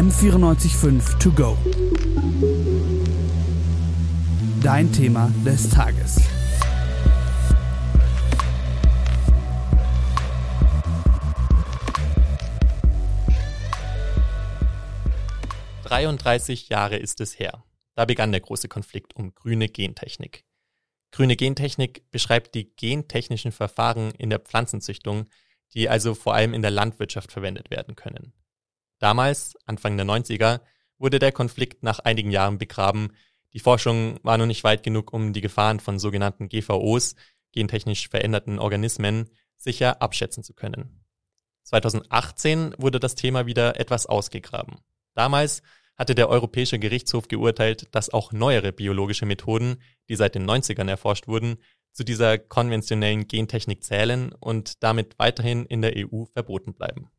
M945 To Go. Dein Thema des Tages. Dreiunddreißig Jahre ist es her. Da begann der große Konflikt um grüne Gentechnik. Grüne Gentechnik beschreibt die gentechnischen Verfahren in der Pflanzenzüchtung, die also vor allem in der Landwirtschaft verwendet werden können. Damals, Anfang der 90er, wurde der Konflikt nach einigen Jahren begraben. Die Forschung war noch nicht weit genug, um die Gefahren von sogenannten GVOs, gentechnisch veränderten Organismen, sicher abschätzen zu können. 2018 wurde das Thema wieder etwas ausgegraben. Damals hatte der Europäische Gerichtshof geurteilt, dass auch neuere biologische Methoden, die seit den 90ern erforscht wurden, zu dieser konventionellen Gentechnik zählen und damit weiterhin in der EU verboten bleiben.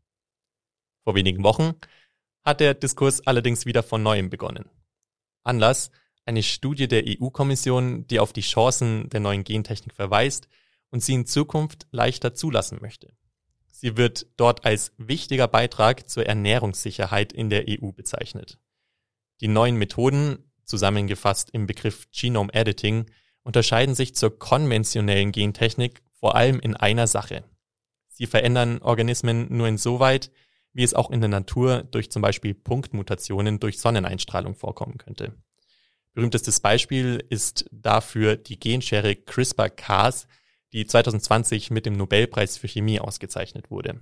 Vor wenigen Wochen hat der Diskurs allerdings wieder von neuem begonnen. Anlass eine Studie der EU-Kommission, die auf die Chancen der neuen Gentechnik verweist und sie in Zukunft leichter zulassen möchte. Sie wird dort als wichtiger Beitrag zur Ernährungssicherheit in der EU bezeichnet. Die neuen Methoden, zusammengefasst im Begriff Genome Editing, unterscheiden sich zur konventionellen Gentechnik vor allem in einer Sache. Sie verändern Organismen nur insoweit, wie es auch in der Natur durch zum Beispiel Punktmutationen durch Sonneneinstrahlung vorkommen könnte. Berühmtestes Beispiel ist dafür die Genschere CRISPR-Cas, die 2020 mit dem Nobelpreis für Chemie ausgezeichnet wurde.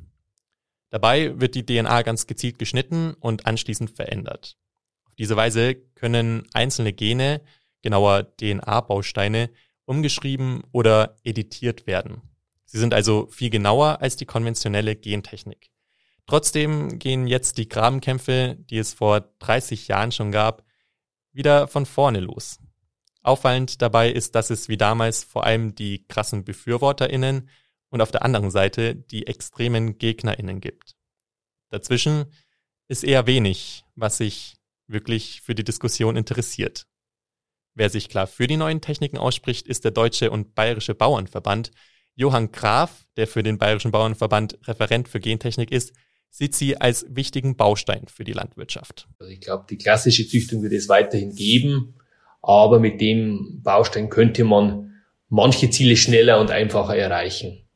Dabei wird die DNA ganz gezielt geschnitten und anschließend verändert. Auf diese Weise können einzelne Gene genauer DNA-Bausteine, umgeschrieben oder editiert werden. Sie sind also viel genauer als die konventionelle Gentechnik. Trotzdem gehen jetzt die Grabenkämpfe, die es vor 30 Jahren schon gab, wieder von vorne los. Auffallend dabei ist, dass es wie damals vor allem die krassen BefürworterInnen und auf der anderen Seite die extremen GegnerInnen gibt. Dazwischen ist eher wenig, was sich wirklich für die Diskussion interessiert. Wer sich klar für die neuen Techniken ausspricht, ist der Deutsche und Bayerische Bauernverband. Johann Graf, der für den Bayerischen Bauernverband Referent für Gentechnik ist, sieht sie als wichtigen Baustein für die Landwirtschaft. Also ich glaube, die klassische Züchtung wird es weiterhin geben, aber mit dem Baustein könnte man manche Ziele schneller und einfacher erreichen.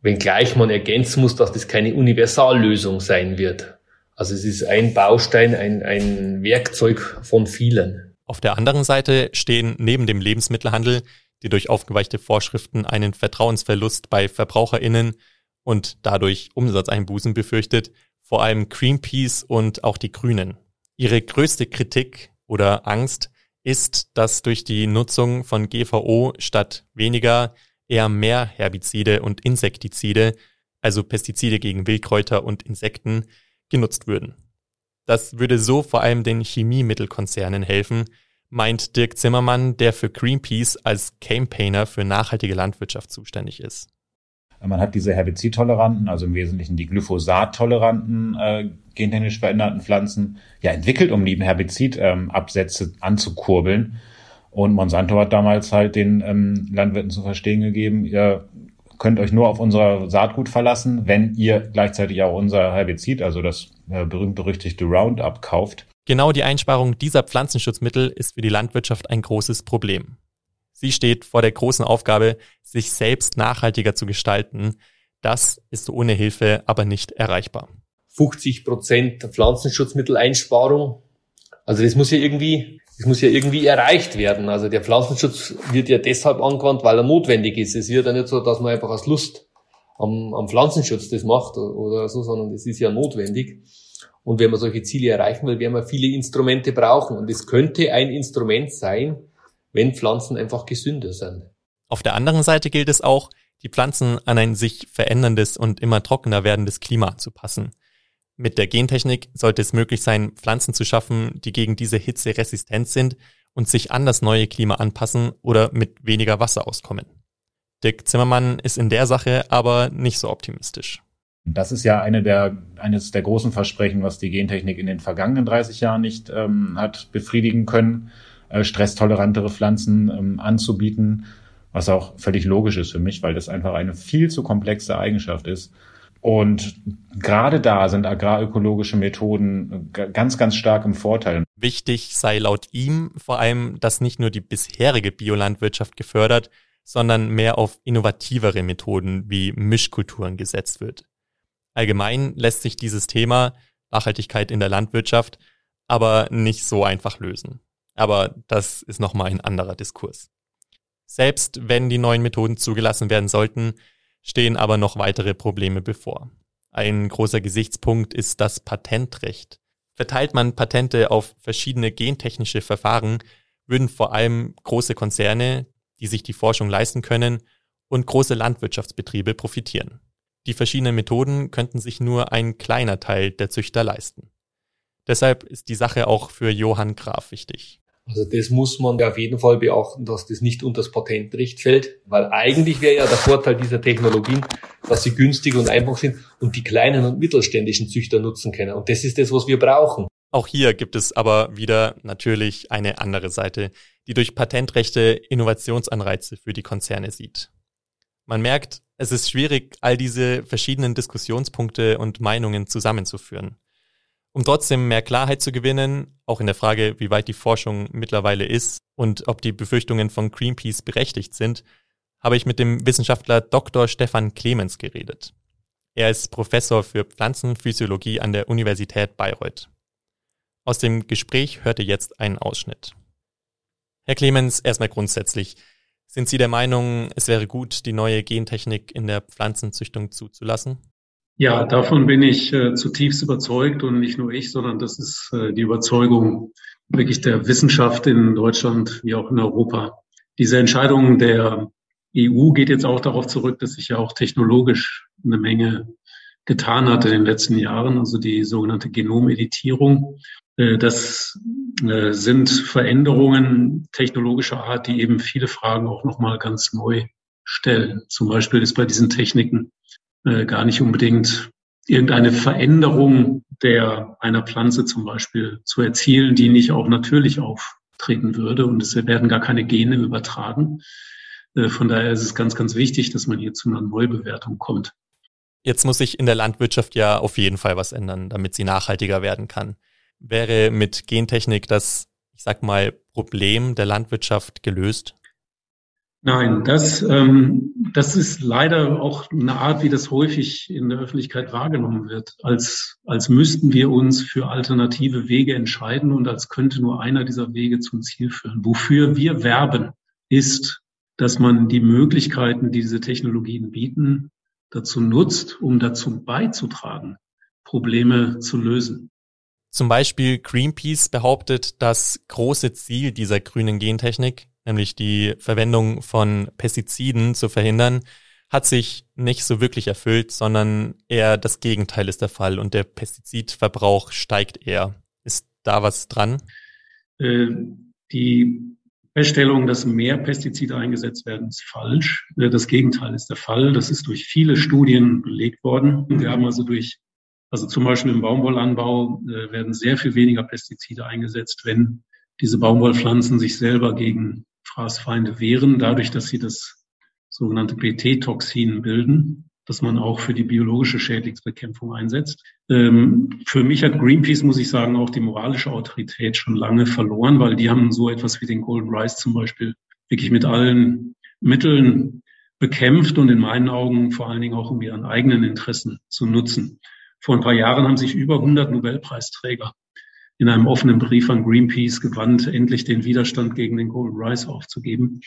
Wenngleich man ergänzen muss, dass das keine Universallösung sein wird. Also es ist ein Baustein, ein, ein Werkzeug von vielen. Auf der anderen Seite stehen neben dem Lebensmittelhandel, die durch aufgeweichte Vorschriften einen Vertrauensverlust bei Verbraucherinnen und dadurch Umsatzeinbußen befürchtet, vor allem Greenpeace und auch die Grünen. Ihre größte Kritik oder Angst ist, dass durch die Nutzung von GVO statt weniger eher mehr Herbizide und Insektizide, also Pestizide gegen Wildkräuter und Insekten, genutzt würden. Das würde so vor allem den Chemiemittelkonzernen helfen, meint Dirk Zimmermann, der für Greenpeace als Campaigner für nachhaltige Landwirtschaft zuständig ist. Man hat diese Herbizidtoleranten, also im Wesentlichen die Glyphosat-toleranten äh, gentechnisch veränderten Pflanzen, ja entwickelt, um die Herbizidabsätze ähm, anzukurbeln. Und Monsanto hat damals halt den ähm, Landwirten zu verstehen gegeben, ihr könnt euch nur auf unser Saatgut verlassen, wenn ihr gleichzeitig auch unser Herbizid, also das äh, berühmt-berüchtigte Roundup kauft. Genau die Einsparung dieser Pflanzenschutzmittel ist für die Landwirtschaft ein großes Problem. Sie steht vor der großen Aufgabe, sich selbst nachhaltiger zu gestalten. Das ist ohne Hilfe aber nicht erreichbar. 50 Prozent Pflanzenschutzmitteleinsparung. Also das muss ja irgendwie, das muss ja irgendwie erreicht werden. Also der Pflanzenschutz wird ja deshalb angewandt, weil er notwendig ist. Es wird ja nicht so, dass man einfach aus Lust am, am Pflanzenschutz das macht oder so, sondern es ist ja notwendig. Und wenn man solche Ziele erreichen will, werden wir viele Instrumente brauchen. Und es könnte ein Instrument sein, wenn Pflanzen einfach gesünder sind. Auf der anderen Seite gilt es auch, die Pflanzen an ein sich veränderndes und immer trockener werdendes Klima zu passen. Mit der Gentechnik sollte es möglich sein, Pflanzen zu schaffen, die gegen diese Hitze resistent sind und sich an das neue Klima anpassen oder mit weniger Wasser auskommen. Dirk Zimmermann ist in der Sache aber nicht so optimistisch. Das ist ja eine der, eines der großen Versprechen, was die Gentechnik in den vergangenen 30 Jahren nicht ähm, hat befriedigen können, äh, stresstolerantere Pflanzen ähm, anzubieten, was auch völlig logisch ist für mich, weil das einfach eine viel zu komplexe Eigenschaft ist. Und gerade da sind agrarökologische Methoden ganz, ganz stark im Vorteil. Wichtig sei laut ihm vor allem, dass nicht nur die bisherige Biolandwirtschaft gefördert, sondern mehr auf innovativere Methoden wie Mischkulturen gesetzt wird. Allgemein lässt sich dieses Thema Nachhaltigkeit in der Landwirtschaft aber nicht so einfach lösen. Aber das ist nochmal ein anderer Diskurs. Selbst wenn die neuen Methoden zugelassen werden sollten, stehen aber noch weitere Probleme bevor. Ein großer Gesichtspunkt ist das Patentrecht. Verteilt man Patente auf verschiedene gentechnische Verfahren, würden vor allem große Konzerne, die sich die Forschung leisten können, und große Landwirtschaftsbetriebe profitieren. Die verschiedenen Methoden könnten sich nur ein kleiner Teil der Züchter leisten. Deshalb ist die Sache auch für Johann Graf wichtig. Also das muss man auf jeden Fall beachten, dass das nicht unter das Patentrecht fällt, weil eigentlich wäre ja der Vorteil dieser Technologien, dass sie günstig und einfach sind und die kleinen und mittelständischen Züchter nutzen können. Und das ist das, was wir brauchen. Auch hier gibt es aber wieder natürlich eine andere Seite, die durch Patentrechte Innovationsanreize für die Konzerne sieht. Man merkt, es ist schwierig, all diese verschiedenen Diskussionspunkte und Meinungen zusammenzuführen. Um trotzdem mehr Klarheit zu gewinnen, auch in der Frage, wie weit die Forschung mittlerweile ist und ob die Befürchtungen von Greenpeace berechtigt sind, habe ich mit dem Wissenschaftler Dr. Stefan Clemens geredet. Er ist Professor für Pflanzenphysiologie an der Universität Bayreuth. Aus dem Gespräch hörte jetzt einen Ausschnitt. Herr Clemens, erstmal grundsätzlich. Sind Sie der Meinung, es wäre gut, die neue Gentechnik in der Pflanzenzüchtung zuzulassen? Ja, davon bin ich äh, zutiefst überzeugt und nicht nur ich, sondern das ist äh, die Überzeugung wirklich der Wissenschaft in Deutschland wie auch in Europa. Diese Entscheidung der EU geht jetzt auch darauf zurück, dass sich ja auch technologisch eine Menge getan hat in den letzten Jahren, also die sogenannte Genomeditierung. Äh, das äh, sind Veränderungen technologischer Art, die eben viele Fragen auch nochmal ganz neu stellen. Zum Beispiel ist bei diesen Techniken äh, gar nicht unbedingt irgendeine Veränderung der einer Pflanze zum Beispiel zu erzielen, die nicht auch natürlich auftreten würde. Und es werden gar keine Gene übertragen. Äh, von daher ist es ganz, ganz wichtig, dass man hier zu einer Neubewertung kommt. Jetzt muss sich in der Landwirtschaft ja auf jeden Fall was ändern, damit sie nachhaltiger werden kann. Wäre mit Gentechnik das, ich sag mal, Problem der Landwirtschaft gelöst? Nein, das, ähm, das ist leider auch eine Art, wie das häufig in der Öffentlichkeit wahrgenommen wird, als, als müssten wir uns für alternative Wege entscheiden und als könnte nur einer dieser Wege zum Ziel führen. Wofür wir werben, ist, dass man die Möglichkeiten, die diese Technologien bieten, dazu nutzt, um dazu beizutragen, Probleme zu lösen. Zum Beispiel Greenpeace behauptet, das große Ziel dieser grünen Gentechnik nämlich die Verwendung von Pestiziden zu verhindern, hat sich nicht so wirklich erfüllt, sondern eher das Gegenteil ist der Fall und der Pestizidverbrauch steigt eher. Ist da was dran? Äh, die Feststellung, dass mehr Pestizide eingesetzt werden, ist falsch. Äh, das Gegenteil ist der Fall. Das ist durch viele Studien belegt worden. Wir haben also durch, also zum Beispiel im Baumwollanbau äh, werden sehr viel weniger Pestizide eingesetzt, wenn diese Baumwollpflanzen sich selber gegen Fraßfeinde wehren, dadurch, dass sie das sogenannte PT-Toxin bilden, das man auch für die biologische Schädlingsbekämpfung einsetzt. Ähm, für mich hat Greenpeace, muss ich sagen, auch die moralische Autorität schon lange verloren, weil die haben so etwas wie den Golden Rice zum Beispiel wirklich mit allen Mitteln bekämpft und in meinen Augen vor allen Dingen auch um ihren eigenen Interessen zu nutzen. Vor ein paar Jahren haben sich über 100 Nobelpreisträger in einem offenen Brief an Greenpeace gewandt, endlich den Widerstand gegen den Golden Rice aufzugeben.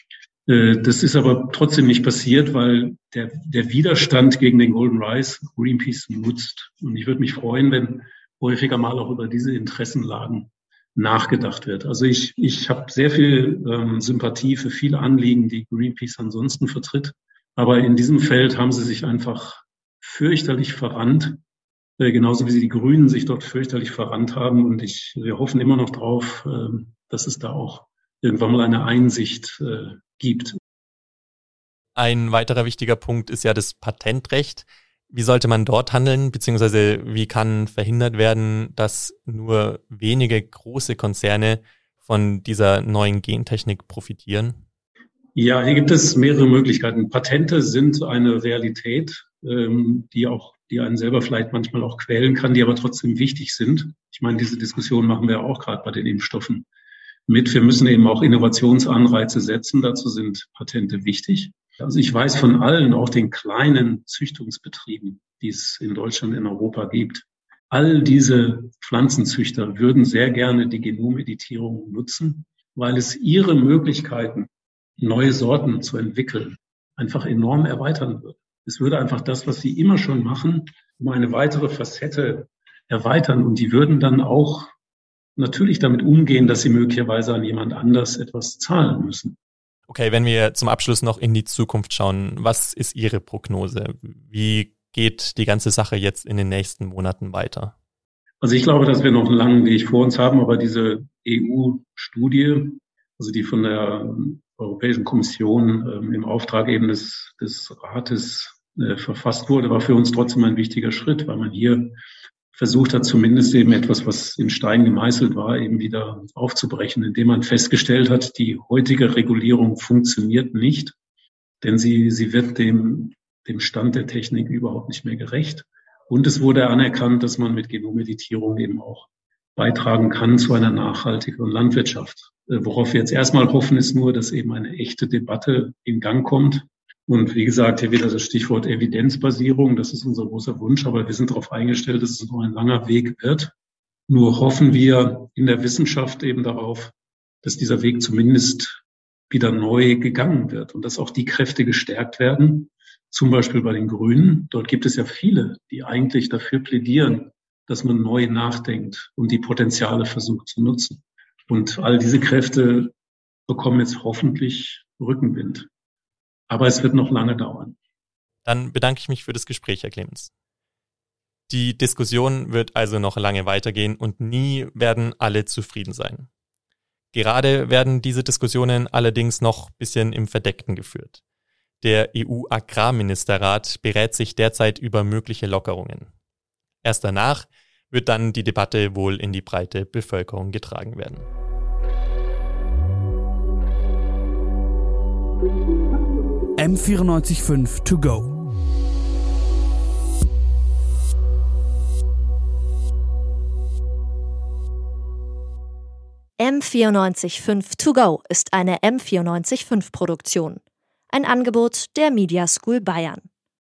Äh, das ist aber trotzdem nicht passiert, weil der, der Widerstand gegen den Golden Rice Greenpeace nutzt. Und ich würde mich freuen, wenn häufiger mal auch über diese Interessenlagen nachgedacht wird. Also ich, ich habe sehr viel ähm, Sympathie für viele Anliegen, die Greenpeace ansonsten vertritt. Aber in diesem Feld haben sie sich einfach fürchterlich verrannt äh, genauso wie sie die Grünen sich dort fürchterlich verrannt haben. Und ich, wir hoffen immer noch drauf, äh, dass es da auch irgendwann mal eine Einsicht äh, gibt. Ein weiterer wichtiger Punkt ist ja das Patentrecht. Wie sollte man dort handeln, beziehungsweise wie kann verhindert werden, dass nur wenige große Konzerne von dieser neuen Gentechnik profitieren? Ja, hier gibt es mehrere Möglichkeiten. Patente sind eine Realität, ähm, die auch die einen selber vielleicht manchmal auch quälen kann, die aber trotzdem wichtig sind. Ich meine, diese Diskussion machen wir auch gerade bei den Impfstoffen mit. Wir müssen eben auch Innovationsanreize setzen. Dazu sind Patente wichtig. Also ich weiß von allen, auch den kleinen Züchtungsbetrieben, die es in Deutschland, in Europa gibt. All diese Pflanzenzüchter würden sehr gerne die Genomeditierung nutzen, weil es ihre Möglichkeiten, neue Sorten zu entwickeln, einfach enorm erweitern würde. Es würde einfach das, was sie immer schon machen, um eine weitere Facette erweitern. Und die würden dann auch natürlich damit umgehen, dass sie möglicherweise an jemand anders etwas zahlen müssen. Okay, wenn wir zum Abschluss noch in die Zukunft schauen, was ist Ihre Prognose? Wie geht die ganze Sache jetzt in den nächsten Monaten weiter? Also ich glaube, dass wir noch einen langen Weg vor uns haben, aber diese EU-Studie, also die von der Europäischen Kommission ähm, im Auftrag eben des, des Rates äh, verfasst wurde, war für uns trotzdem ein wichtiger Schritt, weil man hier versucht hat, zumindest eben etwas, was in Stein gemeißelt war, eben wieder aufzubrechen, indem man festgestellt hat, die heutige Regulierung funktioniert nicht, denn sie, sie wird dem, dem Stand der Technik überhaupt nicht mehr gerecht. Und es wurde anerkannt, dass man mit Genomeditierung eben auch beitragen kann zu einer nachhaltigeren Landwirtschaft. Äh, worauf wir jetzt erstmal hoffen, ist nur, dass eben eine echte Debatte in Gang kommt. Und wie gesagt, hier wieder das Stichwort Evidenzbasierung. Das ist unser großer Wunsch, aber wir sind darauf eingestellt, dass es noch ein langer Weg wird. Nur hoffen wir in der Wissenschaft eben darauf, dass dieser Weg zumindest wieder neu gegangen wird und dass auch die Kräfte gestärkt werden. Zum Beispiel bei den Grünen. Dort gibt es ja viele, die eigentlich dafür plädieren, dass man neu nachdenkt und die Potenziale versucht zu nutzen. Und all diese Kräfte bekommen jetzt hoffentlich Rückenwind. Aber es wird noch lange dauern. Dann bedanke ich mich für das Gespräch, Herr Clemens. Die Diskussion wird also noch lange weitergehen und nie werden alle zufrieden sein. Gerade werden diese Diskussionen allerdings noch ein bisschen im Verdeckten geführt. Der EU-Agrarministerrat berät sich derzeit über mögliche Lockerungen. Erst danach wird dann die Debatte wohl in die breite Bevölkerung getragen werden. M945 to go. M945 to go ist eine M945 Produktion. Ein Angebot der Media School Bayern.